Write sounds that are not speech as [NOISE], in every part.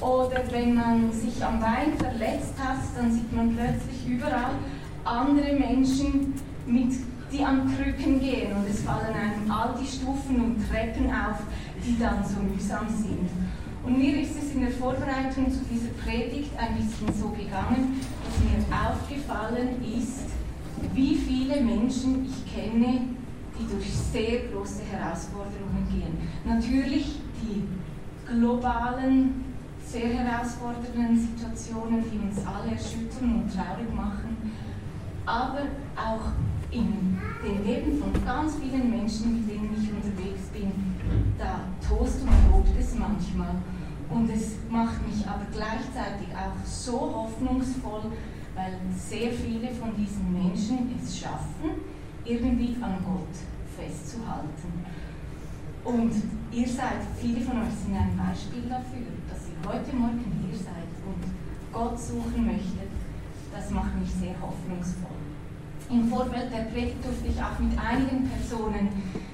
Oder wenn man sich am Bein verletzt hat, dann sieht man plötzlich überall andere Menschen, mit, die an Krücken gehen. Und es fallen einem all die Stufen und Treppen auf, die dann so mühsam sind. Und mir ist es in der Vorbereitung zu dieser Predigt ein bisschen so gegangen, dass mir aufgefallen ist, wie viele Menschen ich kenne, die durch sehr große Herausforderungen gehen. Natürlich die globalen, sehr herausfordernden Situationen, die uns alle erschüttern und traurig machen, aber auch in dem Leben von ganz vielen Menschen, mit denen ich unterwegs bin, da tost und tobt es manchmal. Und es macht mich aber gleichzeitig auch so hoffnungsvoll, weil sehr viele von diesen Menschen es schaffen, irgendwie an Gott festzuhalten. Und ihr seid, viele von euch sind ein Beispiel dafür, dass ihr heute Morgen hier seid und Gott suchen möchtet. Das macht mich sehr hoffnungsvoll. Im Vorfeld der Predigt durfte ich auch mit einigen Personen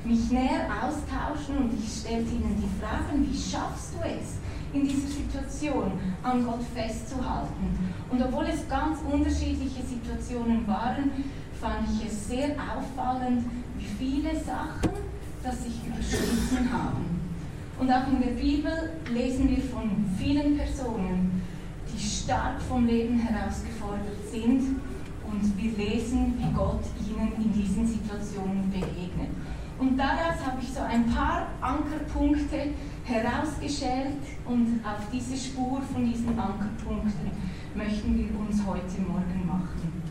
mich näher austauschen und ich stellte ihnen die Fragen, wie schaffst du es, in dieser Situation an Gott festzuhalten? Und obwohl es ganz unterschiedliche Situationen waren, fand ich es sehr auffallend, wie viele Sachen das sich überschritten haben. Und auch in der Bibel lesen wir von vielen Personen, die stark vom Leben herausgefordert sind und wir lesen, wie Gott ihnen in diesen Situationen begegnet. Und daraus habe ich so ein paar Ankerpunkte herausgeschält und auf diese Spur von diesen Ankerpunkten möchten wir uns heute Morgen machen.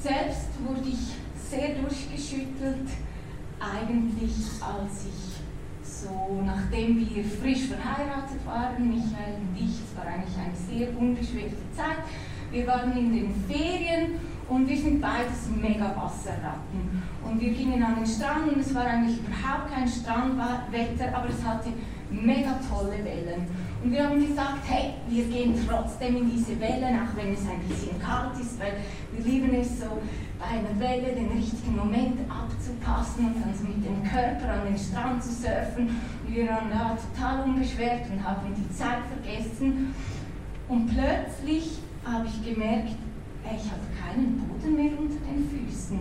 Selbst wurde ich sehr durchgeschüttelt, eigentlich als ich so, nachdem wir frisch verheiratet waren, Michael und ich, es war eigentlich eine sehr unbeschwerte Zeit, wir waren in den Ferien und wir sind beides mega Wasserratten. Und wir gingen an den Strand und es war eigentlich überhaupt kein Strandwetter, aber es hatte mega tolle Wellen. Und wir haben gesagt, hey, wir gehen trotzdem in diese Wellen, auch wenn es ein bisschen kalt ist, weil wir lieben es so, bei einer Welle den richtigen Moment abzupassen und dann so mit dem Körper an den Strand zu surfen. Wir waren da total unbeschwert und haben die Zeit vergessen. Und plötzlich habe ich gemerkt, ich hatte keinen Boden mehr unter den Füßen.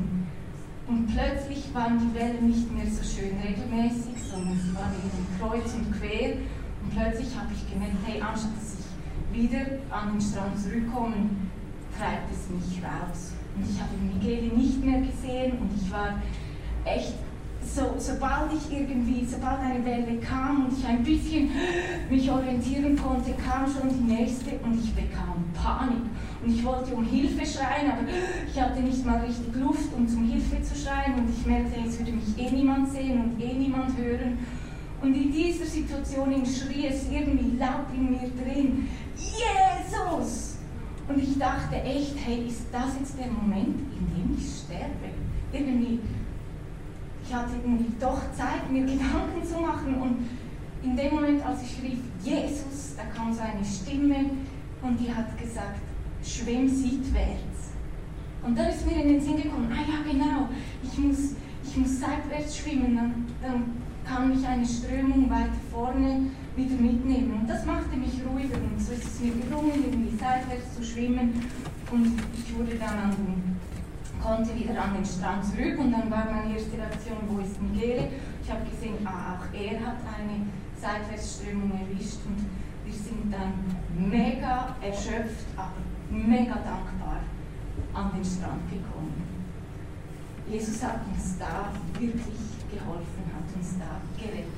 Und plötzlich waren die Wellen nicht mehr so schön regelmäßig, sondern sie waren irgendwie kreuz und quer. Und plötzlich habe ich gemerkt, hey, anstatt dass ich wieder an den Strand zurückkomme, treibt es mich raus. Und ich habe Michele nicht mehr gesehen und ich war echt so, sobald ich irgendwie, sobald eine Welle kam und ich ein bisschen mich orientieren konnte, kam schon die nächste und ich bekam Panik. Und ich wollte um Hilfe schreien, aber ich hatte nicht mal richtig Luft, um zum Hilfe zu schreien und ich merkte, es würde mich eh niemand sehen und eh niemand hören. Und in dieser Situation schrie es irgendwie laut in mir drin, Jesus! Und ich dachte echt, hey, ist das jetzt der Moment, in dem ich sterbe? Irgendwie ich hatte irgendwie doch Zeit, mir [LAUGHS] Gedanken zu machen. Und in dem Moment, als ich rief, Jesus, da kam so eine Stimme und die hat gesagt, schwimm seitwärts. Und dann ist mir in den Sinn gekommen, ah ja genau, ich muss, ich muss seitwärts schwimmen, dann, dann kann mich eine Strömung weiter vorne wieder mitnehmen. Und das machte mich ruhiger und so ist es mir gelungen, irgendwie seitwärts zu schwimmen und ich wurde dann an den konnte wieder an den Strand zurück und dann war meine erste Reaktion, wo ist Michele? Ich habe gesehen, ah, auch er hat eine Seitwärtsströmung erwischt und wir sind dann mega erschöpft, aber mega dankbar an den Strand gekommen. Jesus hat uns da wirklich geholfen, hat uns da gerettet.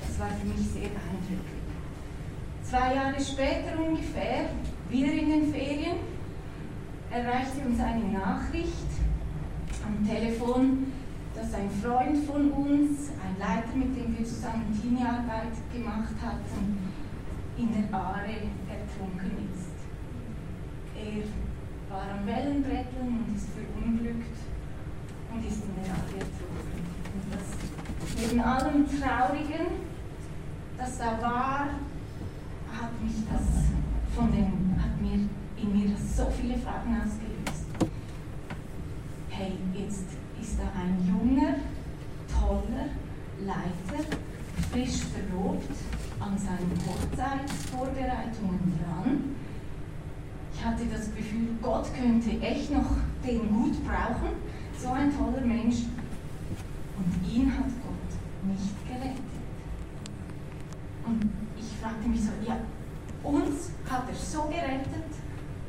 Das war für mich sehr eindrücklich. Zwei Jahre später ungefähr, wieder in den Ferien, erreichte uns eine Nachricht am Telefon, dass ein Freund von uns, ein Leiter, mit dem wir zusammen Teamarbeit gemacht hatten, in der Aare ertrunken ist. Er war am Wellenbretteln und ist verunglückt und ist in der Aare ertrunken. Neben allem Traurigen, das da war, hat mich das von dem, hat mir in mir so viele Fragen ausgelöst. Hey, jetzt ist da ein junger, toller Leiter, frisch verlobt, an seinen Hochzeitsvorbereitungen dran. Ich hatte das Gefühl, Gott könnte echt noch den gut brauchen, so ein toller Mensch. Und ihn hat nicht gerettet. Und ich fragte mich so, ja, uns hat er so gerettet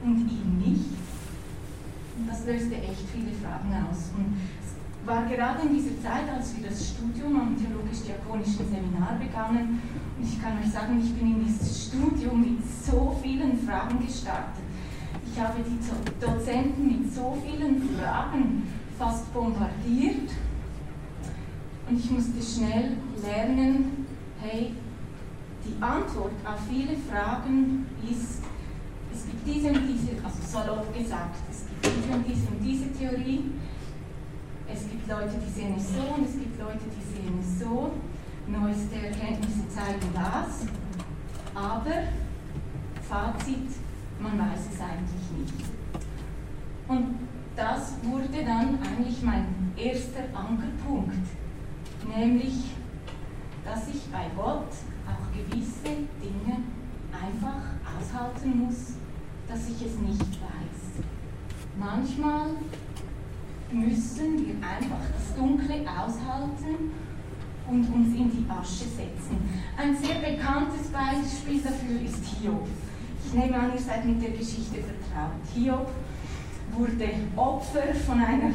und ihn nicht. Und das löste echt viele Fragen aus. Und es war gerade in dieser Zeit, als wir das Studium am Theologisch-Diakonischen Seminar begannen. Und ich kann euch sagen, ich bin in dieses Studium mit so vielen Fragen gestartet. Ich habe die Dozenten mit so vielen Fragen fast bombardiert. Und ich musste schnell lernen, hey, die Antwort auf viele Fragen ist, es gibt diese und diese, also salopp gesagt, es gibt diese und diese und diese Theorie. Es gibt Leute, die sehen es so und es gibt Leute, die sehen es so. Neueste Erkenntnisse zeigen das. Aber Fazit, man weiß es eigentlich nicht. Und das wurde dann eigentlich mein erster Ankerpunkt, nämlich, dass ich bei Gott auch gewisse Dinge einfach aushalten muss, dass ich es nicht weiß. Manchmal müssen wir einfach das Dunkle aushalten und uns in die Asche setzen. Ein sehr bekanntes Beispiel dafür ist Hiob. Ich nehme an, ihr seid mit der Geschichte vertraut. Hiob wurde Opfer von einer,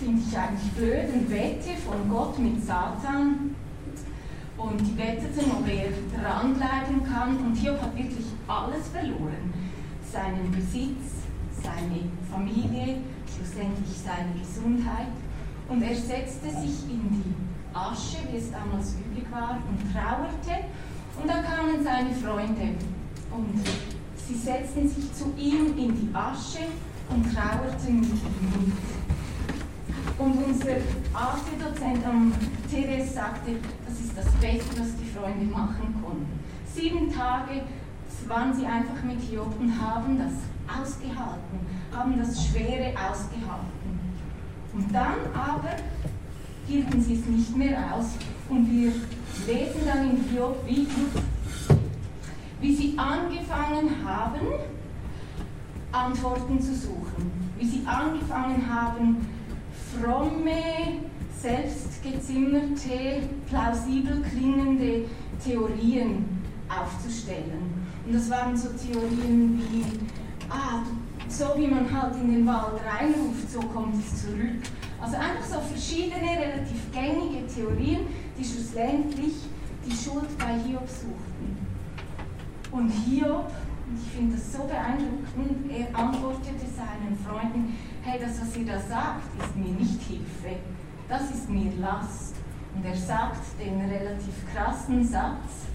finde ich eigentlich blöden Wette von Gott mit Satan. Und die wetteten, ob er dranbleiben kann. Und Hiob hat wirklich alles verloren. Seinen Besitz, seine Familie, schlussendlich seine Gesundheit. Und er setzte sich in die Asche, wie es damals üblich war, und trauerte. Und da kamen seine Freunde und sie setzten sich zu ihm in die Asche und trauerten mit ihm. Und unser AStE-Dozent am TDS sagte, das ist das Beste, was die Freunde machen konnten. Sieben Tage waren sie einfach mit Hiob und haben das ausgehalten, haben das Schwere ausgehalten. Und dann aber hielten sie es nicht mehr aus und wir lesen dann in Hiob, wie, wie sie angefangen haben, Antworten zu suchen, wie sie angefangen haben, fromme, selbstgezimmerte, plausibel klingende Theorien aufzustellen. Und das waren so Theorien wie, ah, so wie man halt in den Wald reinruft, so kommt es zurück. Also einfach so verschiedene, relativ gängige Theorien, die schlussendlich die Schuld bei Hiob suchten. Und Hiob ich finde das so beeindruckend. Er antwortete seinen Freunden, hey, das, was ihr da sagt, ist mir nicht Hilfe, das ist mir Last. Und er sagt den relativ krassen Satz,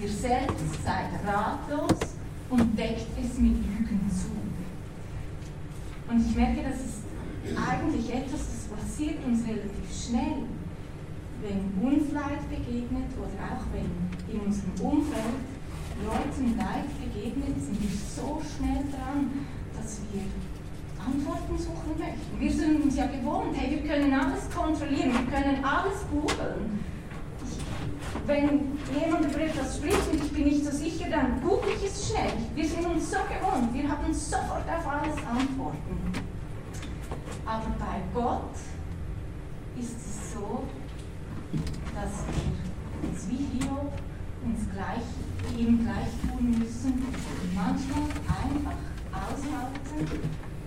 ihr selbst seid ratlos und deckt es mit Lügen zu. Und ich merke, das ist eigentlich etwas, das passiert uns relativ schnell, wenn uns Leid begegnet oder auch wenn in unserem Umfeld Leuten Leid begegnet, sind wir so schnell dran, dass wir Antworten suchen möchten. Wir sind uns ja gewohnt, hey, wir können alles kontrollieren, wir können alles googeln. Wenn jemand über etwas spricht und ich bin nicht so sicher, dann google ich es schnell. Wir sind uns so gewohnt, wir haben sofort auf alles Antworten. Aber bei Gott ist es so, dass wir uns wie Hiob uns gleich, ihm gleich tun müssen und manchmal einfach aushalten,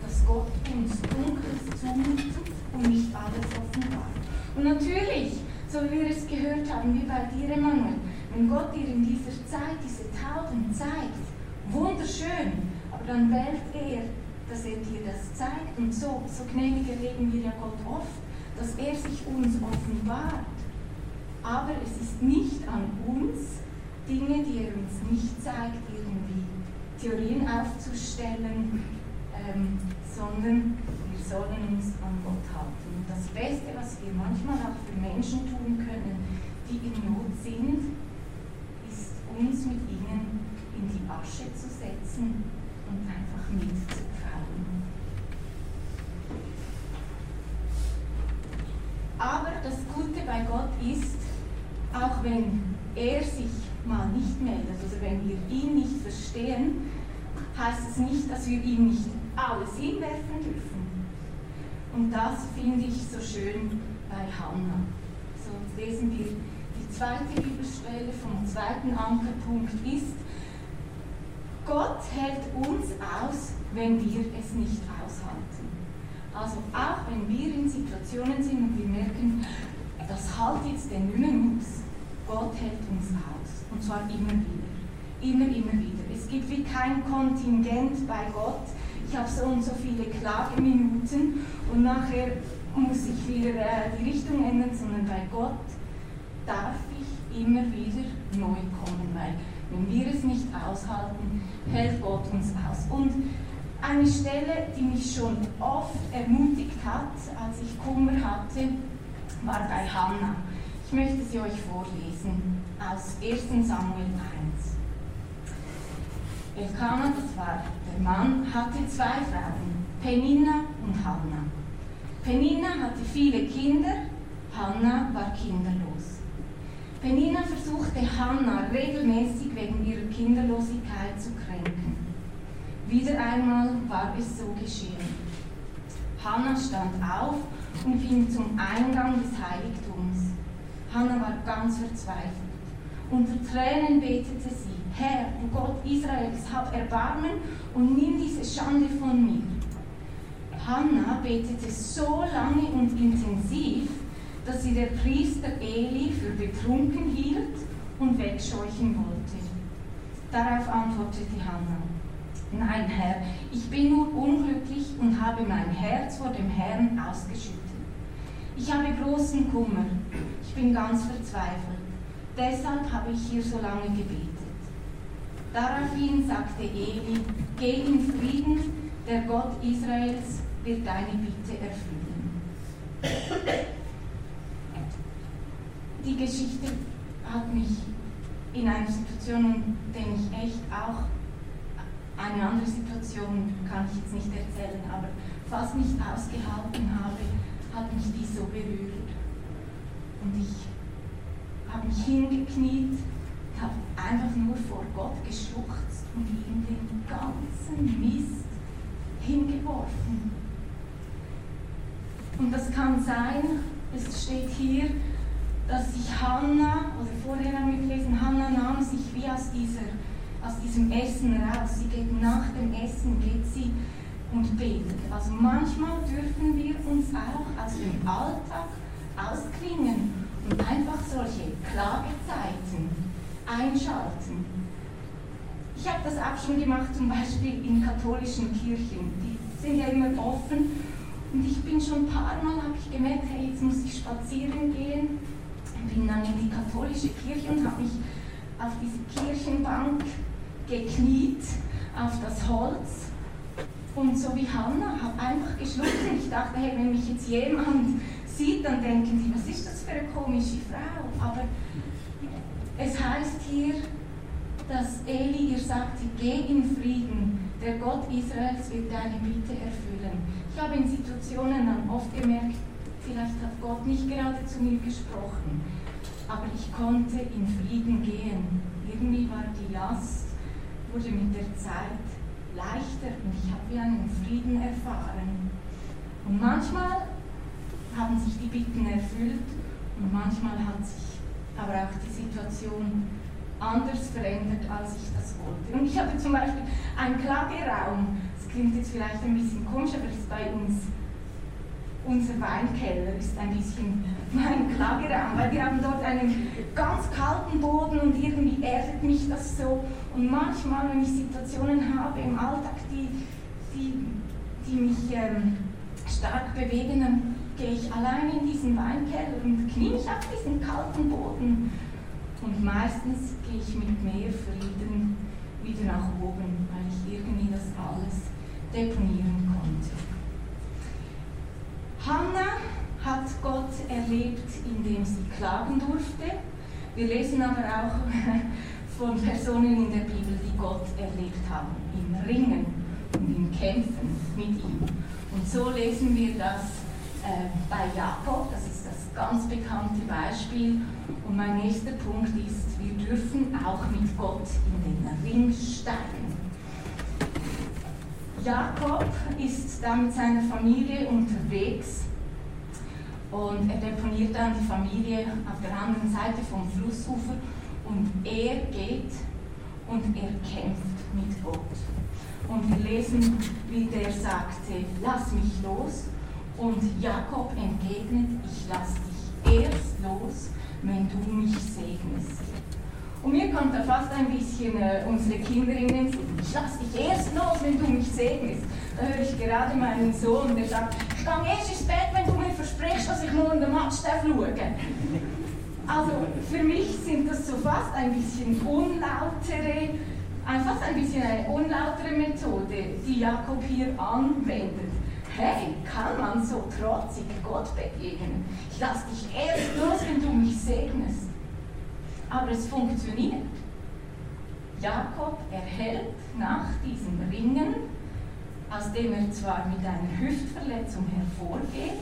dass Gott uns Dunkles zumutet und nicht alles offenbart. Und natürlich, so wie wir es gehört haben, wie bei dir, Emanuel, wenn Gott dir in dieser Zeit diese Taten zeigt, wunderschön, aber dann wählt er, dass er dir das zeigt. Und so, so gnädig erleben wir ja Gott oft, dass er sich uns offenbart. Aber es ist nicht an uns, Dinge, die er uns nicht zeigt, irgendwie Theorien aufzustellen, ähm, sondern wir sollen uns an Gott halten. Und das Beste, was wir manchmal auch für Menschen tun können, die in Not sind, ist uns mit ihnen in die Asche zu setzen und einfach mitzufallen. Aber das Gute bei Gott ist, auch wenn er sich mal nicht meldet oder wenn wir ihn nicht verstehen, heißt es nicht, dass wir ihm nicht alles hinwerfen dürfen. Und das finde ich so schön bei Hannah. So lesen wir die zweite Bibelstelle vom zweiten Ankerpunkt ist, Gott hält uns aus, wenn wir es nicht aushalten. Also auch wenn wir in Situationen sind und wir merken, das halt jetzt nicht mehr muss, Gott hält uns aus. Und zwar immer wieder. Immer, immer wieder. Es gibt wie kein Kontingent bei Gott. Ich habe so und so viele Klageminuten und nachher muss ich wieder äh, die Richtung ändern, sondern bei Gott darf ich immer wieder neu kommen, weil wenn wir es nicht aushalten, hält Gott uns aus. Und eine Stelle, die mich schon oft ermutigt hat, als ich Kummer hatte, war bei Hannah. Ich möchte sie euch vorlesen aus 1 Samuel 1. Elkanah, das war der Mann, hatte zwei Frauen, Penina und Hannah. Penina hatte viele Kinder, Hannah war kinderlos. Penina versuchte Hannah regelmäßig wegen ihrer Kinderlosigkeit zu kränken. Wieder einmal war es so geschehen. Hannah stand auf und ging zum Eingang des Heiligtums. Hannah war ganz verzweifelt. Unter Tränen betete sie, Herr, du Gott Israels, hab Erbarmen und nimm diese Schande von mir. Hannah betete so lange und intensiv, dass sie der Priester Eli für betrunken hielt und wegscheuchen wollte. Darauf antwortete Hannah, Nein, Herr, ich bin nur unglücklich und habe mein Herz vor dem Herrn ausgeschüttet. Ich habe großen Kummer, ich bin ganz verzweifelt. Deshalb habe ich hier so lange gebetet. Daraufhin sagte Eli, geh in Frieden, der Gott Israels wird deine Bitte erfüllen. Die Geschichte hat mich in einer Situation, in der ich echt auch eine andere Situation kann ich jetzt nicht erzählen, aber fast nicht ausgehalten habe, hat mich die so berührt. Und ich habe mich hingekniet, habe einfach nur vor Gott geschluchzt und ihm den ganzen Mist hingeworfen. Und das kann sein, es steht hier, dass sich Hannah, oder vorher haben wir gelesen, Hannah nahm sich wie aus, dieser, aus diesem Essen raus. Sie geht nach dem Essen, geht sie und betet. Also manchmal dürfen wir uns auch aus dem Alltag ausklingen und einfach solche Klagezeiten einschalten. Ich habe das auch schon gemacht, zum Beispiel in katholischen Kirchen. Die sind ja immer offen. Und ich bin schon ein paar Mal, habe ich gemerkt, hey, jetzt muss ich spazieren gehen. Bin dann in die katholische Kirche und habe mich auf diese Kirchenbank gekniet, auf das Holz. Und so wie Hannah, habe einfach geschluckt. Ich dachte, hey, wenn mich jetzt jemand sieht, dann denken die, was ist das für eine komische Frau? Aber es heißt hier, dass Eli ihr sagte, geh in Frieden, der Gott Israels wird deine Bitte erfüllen. Ich habe in Situationen dann oft gemerkt, vielleicht hat Gott nicht gerade zu mir gesprochen, aber ich konnte in Frieden gehen. Irgendwie war die Last, wurde mit der Zeit leichter und ich habe wie einen Frieden erfahren. Und manchmal haben sich die Bitten erfüllt und manchmal hat sich aber auch die Situation anders verändert, als ich das wollte. Und ich hatte zum Beispiel einen Klageraum, das klingt jetzt vielleicht ein bisschen komisch, aber ist bei uns, unser Weinkeller ist ein bisschen mein Klageraum, weil wir haben dort einen ganz kalten Boden und irgendwie erdet mich das so. Und manchmal, wenn ich Situationen habe im Alltag, die, die, die mich ähm, stark bewegen, dann gehe ich allein in diesen Weinkeller und knie mich auf diesen kalten Boden. Und meistens gehe ich mit mehr Frieden wieder nach oben, weil ich irgendwie das alles deponieren konnte. Hannah hat Gott erlebt, indem sie klagen durfte. Wir lesen aber auch [LAUGHS] von Personen in der Bibel, die Gott erlebt haben, im Ringen und im Kämpfen mit ihm. Und so lesen wir das äh, bei Jakob, das ist das ganz bekannte Beispiel. Und mein nächster Punkt ist, wir dürfen auch mit Gott in den Ring steigen. Jakob ist da mit seiner Familie unterwegs und er deponiert dann die Familie auf der anderen Seite vom Flussufer und er geht und er kämpft mit Gott. Und wir lesen, wie der sagte, lass mich los. Und Jakob entgegnet, ich lass dich erst los, wenn du mich segnest. Und mir kommt da fast ein bisschen äh, unsere Kinder in den Sinn. Ich lass dich erst los, wenn du mich segnest. Da höre ich gerade meinen Sohn, der sagt, ich gehe erst ins Bett, wenn du mir versprichst, dass ich nur in der Match schaue. Also für mich sind das so fast ein bisschen unlautere, fast ein bisschen eine unlautere Methode, die Jakob hier anwendet. Hey, kann man so trotzig Gott begegnen? Ich lass dich erst los, wenn du mich segnest. Aber es funktioniert. Jakob erhält nach diesem Ringen, aus dem er zwar mit einer Hüftverletzung hervorgeht,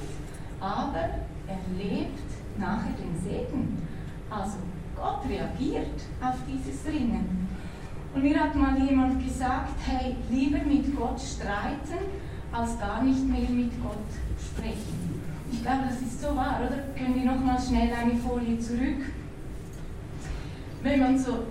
aber er lebt nachher den Segen. Also Gott reagiert auf dieses Ringen. Und mir hat mal jemand gesagt, hey, lieber mit Gott streiten, als gar nicht mehr mit Gott sprechen. Ich glaube, das ist so wahr, oder? Können wir noch mal schnell eine Folie zurück? wenn man so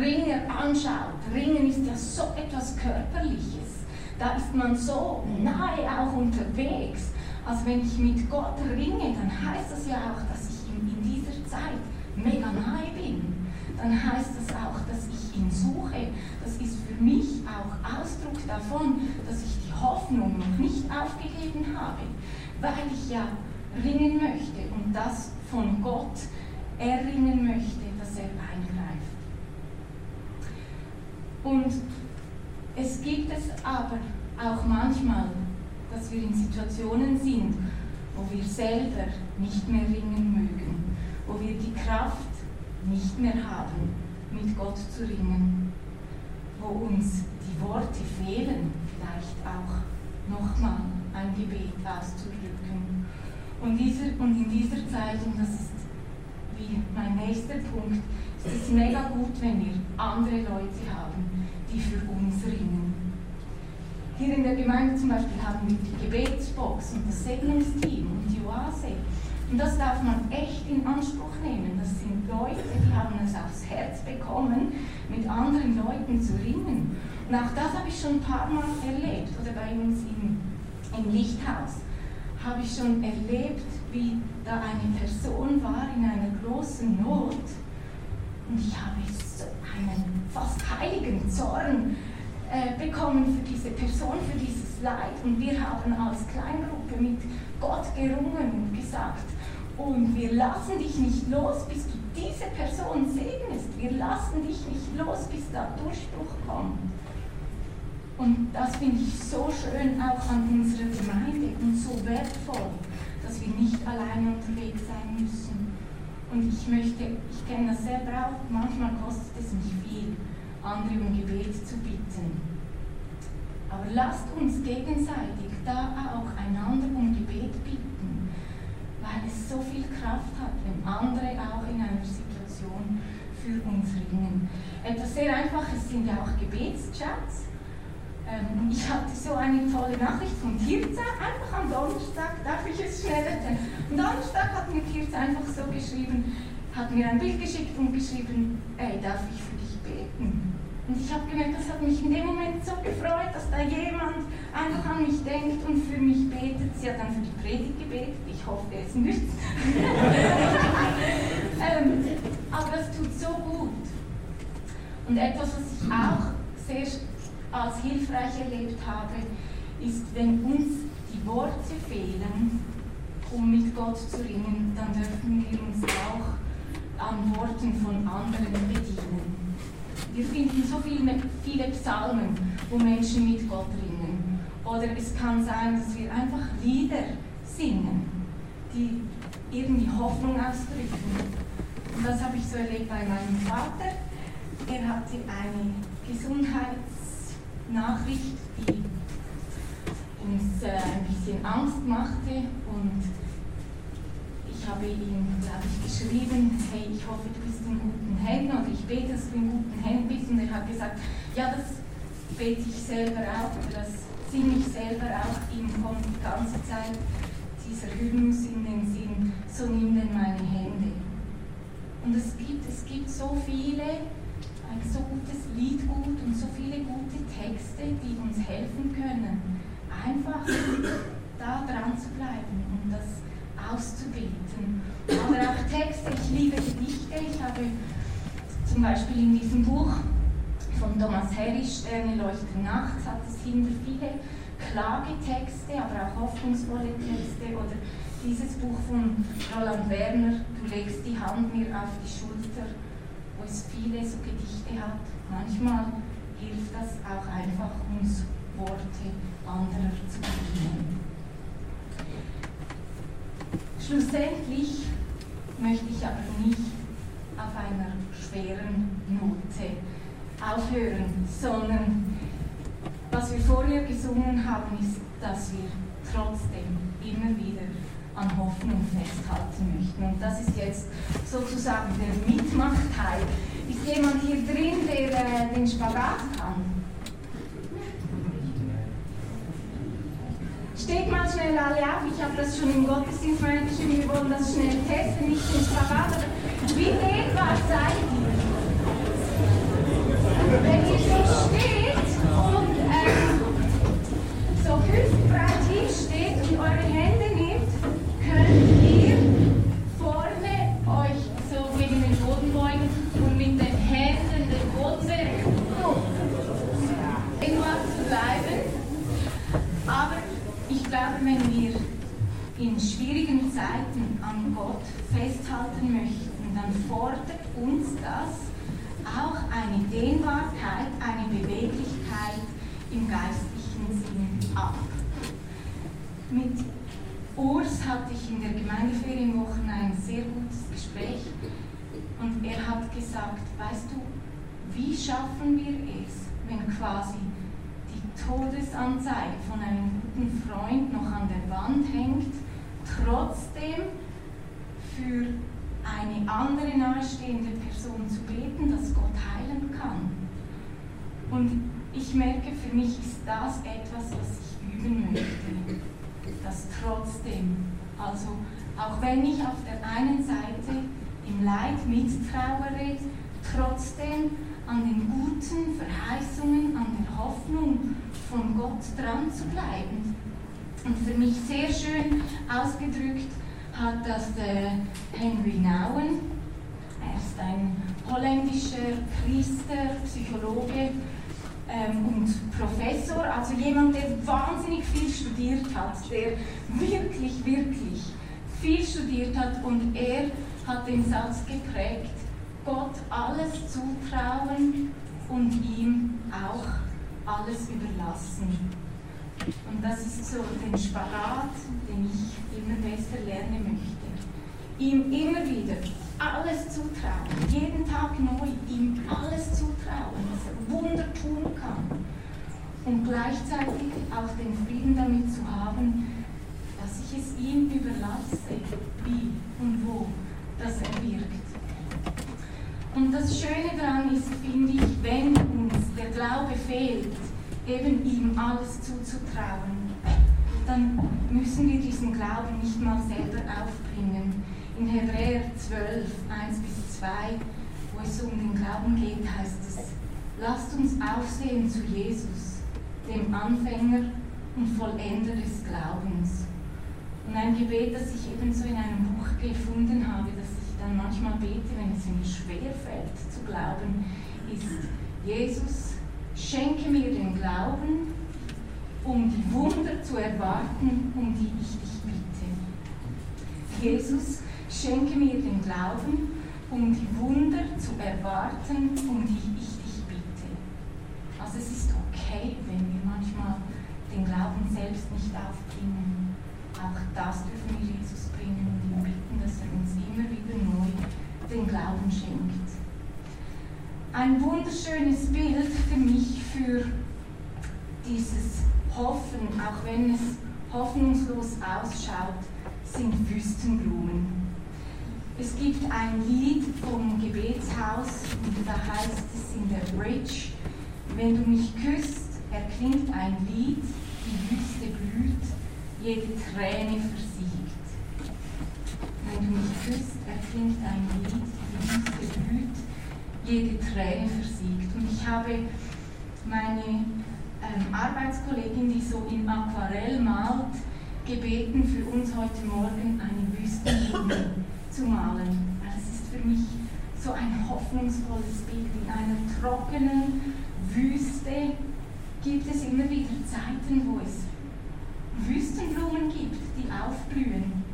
Ringer anschaut, Ringen ist ja so etwas Körperliches. Da ist man so nahe auch unterwegs. Also wenn ich mit Gott ringe, dann heißt das ja auch, dass ich ihm in dieser Zeit mega nahe bin. Dann heißt das auch, dass ich ihn suche. Das ist für mich auch Ausdruck davon, dass ich Hoffnung noch nicht aufgegeben habe, weil ich ja ringen möchte und das von Gott erringen möchte, dass er eingreift. Und es gibt es aber auch manchmal, dass wir in Situationen sind, wo wir selber nicht mehr ringen mögen, wo wir die Kraft nicht mehr haben, mit Gott zu ringen, wo uns die Worte fehlen, vielleicht auch nochmal ein Gebet auszudrücken. Und, dieser, und in dieser Zeit, und das ist wie mein nächster Punkt, ist es mega gut, wenn wir andere Leute haben, die für uns ringen. Hier in der Gemeinde zum Beispiel haben wir die Gebetsbox und das Segnungsteam und die Oase. Und das darf man echt in Anspruch nehmen. Das sind Leute, die haben es aufs Herz bekommen, mit anderen Leuten zu ringen. Und auch das habe ich schon ein paar Mal erlebt, oder bei uns im, im Lichthaus habe ich schon erlebt, wie da eine Person war in einer großen Not und ich habe so einen fast heiligen Zorn äh, bekommen für diese Person, für dieses Leid und wir haben als Kleingruppe mit Gott gerungen und gesagt, und wir lassen dich nicht los, bis du diese Person segnest. Wir lassen dich nicht los, bis da Durchbruch kommt. Und das finde ich so schön auch an unserer Gemeinde und so wertvoll, dass wir nicht alleine unterwegs sein müssen. Und ich möchte, ich kenne das selber auch, manchmal kostet es mich viel, andere um Gebet zu bitten. Aber lasst uns gegenseitig da auch einander um Gebet bitten, weil es so viel Kraft hat, wenn andere auch in einer Situation für uns ringen. Etwas sehr Einfaches sind ja auch Gebetschats ähm, ich hatte so eine tolle Nachricht von Tirza, einfach am Donnerstag, darf ich es schnell erzählen? Am Donnerstag hat mir Tirza einfach so geschrieben, hat mir ein Bild geschickt und geschrieben, ey, darf ich für dich beten? Und ich habe gemerkt, das hat mich in dem Moment so gefreut, dass da jemand einfach an mich denkt und für mich betet. Sie hat dann für die Predigt gebetet, ich hoffe, es nützt. [LAUGHS] ähm, aber das tut so gut. Und etwas, was ich auch sehr als hilfreich erlebt habe, ist, wenn uns die Worte fehlen, um mit Gott zu ringen, dann dürfen wir uns auch an Worten von anderen bedienen. Wir finden so viele, viele Psalmen, wo Menschen mit Gott ringen. Oder es kann sein, dass wir einfach Lieder singen, die irgendwie Hoffnung ausdrücken. Und das habe ich so erlebt bei meinem Vater er hatte eine Gesundheitsnachricht, die uns äh, ein bisschen Angst machte und ich habe ihm, glaube ich, geschrieben, hey, ich hoffe, du bist in guten Händen und ich bete, dass du in guten Händen bist und er hat gesagt, ja, das bete ich selber auch, das singe ich selber auch, ihm kommt die ganze Zeit dieser Hymnus in den Sinn, so nimm denn meine Hände. Und es gibt, es gibt so viele, ein so gutes Liedgut und so viele gute Texte, die uns helfen können, einfach [COUGHS] da dran zu bleiben und das auszubeten. Aber auch Texte, ich liebe Gedichte, ich habe zum Beispiel in diesem Buch von Thomas Harris, Sterne leuchten nachts, hat es hinter viele Klagetexte, aber auch hoffnungsvolle Texte oder dieses Buch von Roland Werner, Du legst die Hand mir auf die Schulter, es viele so Gedichte hat. Manchmal hilft das auch einfach, uns Worte anderer zu bedienen. Schlussendlich möchte ich aber nicht auf einer schweren Note aufhören, sondern was wir vorher gesungen haben, ist, dass wir trotzdem immer wieder an Hoffnung festhalten möchten. Und das ist jetzt sozusagen der Mitmachteil. Ist jemand hier drin, der äh, den Spagat kann? Steht mal schnell alle auf, ich habe das schon im Gottesdienst geschrieben, wir wollen das schnell testen, nicht den Spagat, aber wie dehnbar seid ihr? Wenn ihr so steht und ähm, so hüftbreit hier steht und eure Hände nehmt, könnt ihr vorne euch so gegen den Boden beugen und mit den Händen den Boden berühren. Immer zu bleiben. Aber ich glaube, wenn wir in schwierigen Zeiten an Gott festhalten möchten, dann fordert uns das auch eine Dehnbarkeit, eine Beweglichkeit im geistlichen Sinn ab. Mit Urs hatte ich in der Gemeindeferienwoche ein sehr gutes Gespräch und er hat gesagt, weißt du, wie schaffen wir es, wenn quasi die Todesanzeige von einem guten Freund noch an der Wand hängt, trotzdem für eine andere nahestehende Person zu beten, dass Gott heilen kann. Und ich merke, für mich ist das etwas, was ich üben möchte. Das trotzdem, also auch wenn ich auf der einen Seite im Leid mittrauere, trotzdem an den guten Verheißungen, an der Hoffnung von Gott dran zu bleiben. Und für mich sehr schön ausgedrückt, hat das der Henry Nouwen. Er ist ein holländischer Priester, Psychologe ähm, und Professor, also jemand, der wahnsinnig viel studiert hat, der wirklich, wirklich viel studiert hat und er hat den Satz geprägt, Gott alles zutrauen und ihm auch alles überlassen. Und das ist so den Spagat, den ich immer besser lernen möchte. Ihm immer wieder alles zutrauen, jeden Tag neu, ihm alles zutrauen, dass er Wunder tun kann. Und gleichzeitig auch den Frieden damit zu haben, dass ich es ihm überlasse, wie und wo das er wirkt. Und das Schöne daran ist, finde ich, wenn uns der Glaube fehlt, eben ihm alles zuzutrauen, dann müssen wir diesen Glauben nicht mal selber aufbringen. In Hebräer 12, 1 bis 2, wo es um den Glauben geht, heißt es, lasst uns aufsehen zu Jesus, dem Anfänger und Vollender des Glaubens. Und ein Gebet, das ich ebenso in einem Buch gefunden habe, das dann manchmal bete, wenn es mir schwer fällt zu glauben, ist, Jesus, Schenke mir den Glauben, um die Wunder zu erwarten, um die ich dich bitte. Jesus, schenke mir den Glauben, um die Wunder zu erwarten, um die ich dich bitte. Also es ist okay, wenn wir manchmal den Glauben selbst nicht aufbringen. Auch das dürfen wir Jesus bringen und ihn bitten, dass er uns immer wieder neu den Glauben schenkt. Ein wunderschönes Bild für mich für dieses Hoffen, auch wenn es hoffnungslos ausschaut, sind Wüstenblumen. Es gibt ein Lied vom Gebetshaus und da heißt es in der Bridge, wenn du mich küsst, erklingt ein Lied, die Wüste blüht, jede Träne versiegt. Wenn du mich küsst, erklingt ein Lied, die Wüste blüht, jede Träne versiegt. Und ich habe meine ähm, Arbeitskollegin, die so in Aquarell malt, gebeten, für uns heute Morgen eine Wüstenblume zu malen. Es ist für mich so ein hoffnungsvolles Bild. In einer trockenen Wüste gibt es immer wieder Zeiten, wo es Wüstenblumen gibt, die aufblühen.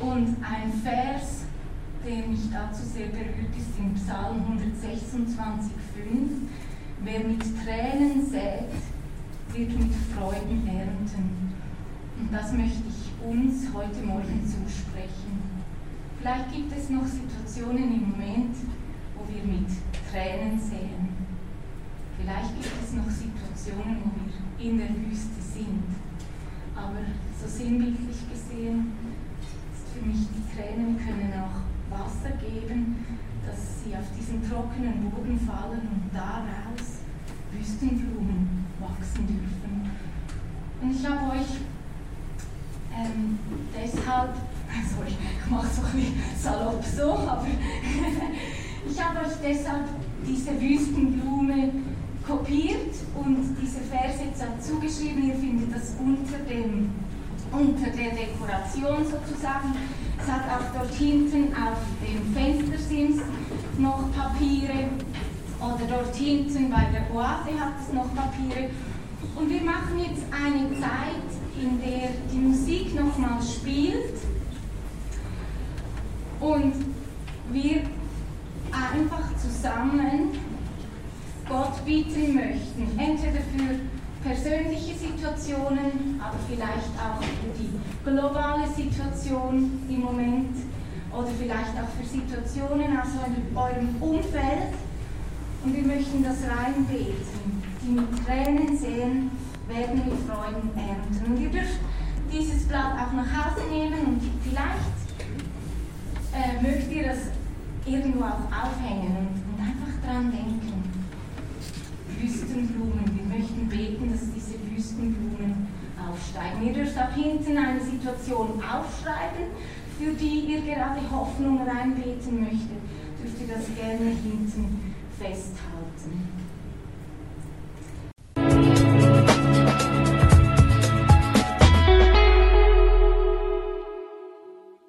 Und ein Vers, der mich dazu sehr berührt, ist im Psalm 126,5. Wer mit Tränen sät, wird mit Freuden ernten. Und das möchte ich uns heute Morgen zusprechen. Vielleicht gibt es noch Situationen im Moment, wo wir mit Tränen sehen. Vielleicht gibt es noch Situationen, wo wir in der Wüste sind. Aber so sinnbildlich gesehen ist für mich, die Tränen können auch Wasser geben, dass sie auf diesen trockenen Boden fallen und daraus Wüstenblumen wachsen dürfen. Und ich habe euch ähm, deshalb, [LAUGHS] sorry, ich mache so ein bisschen salopp so, aber [LAUGHS] ich habe euch deshalb diese Wüstenblume kopiert und diese Verse jetzt dazu geschrieben. Ihr findet das unter, dem, unter der Dekoration sozusagen. Es hat auch dort hinten auf dem Fenstersims noch Papiere oder dort hinten bei der Oase hat es noch Papiere. Und wir machen jetzt eine Zeit, in der die Musik nochmal spielt und wir einfach zusammen Gott bieten möchten. Entweder für persönliche Situationen, aber vielleicht auch für die globale Situation im Moment oder vielleicht auch für Situationen aus eurem Umfeld. Und wir möchten das reinbeten, die mit Tränen sehen, werden mit Freuden ernten. Und ihr dürft dieses Blatt auch nach Hause nehmen und vielleicht äh, mögt ihr das irgendwo auch aufhängen und, und einfach dran denken. Wüstenblumen, wir möchten beten, dass diese Wüstenblumen aufsteigen. Ihr dürft auch hinten eine Situation aufschreiben, für die ihr gerade Hoffnung reinbeten möchtet. Dürft ihr das gerne hinten festhalten.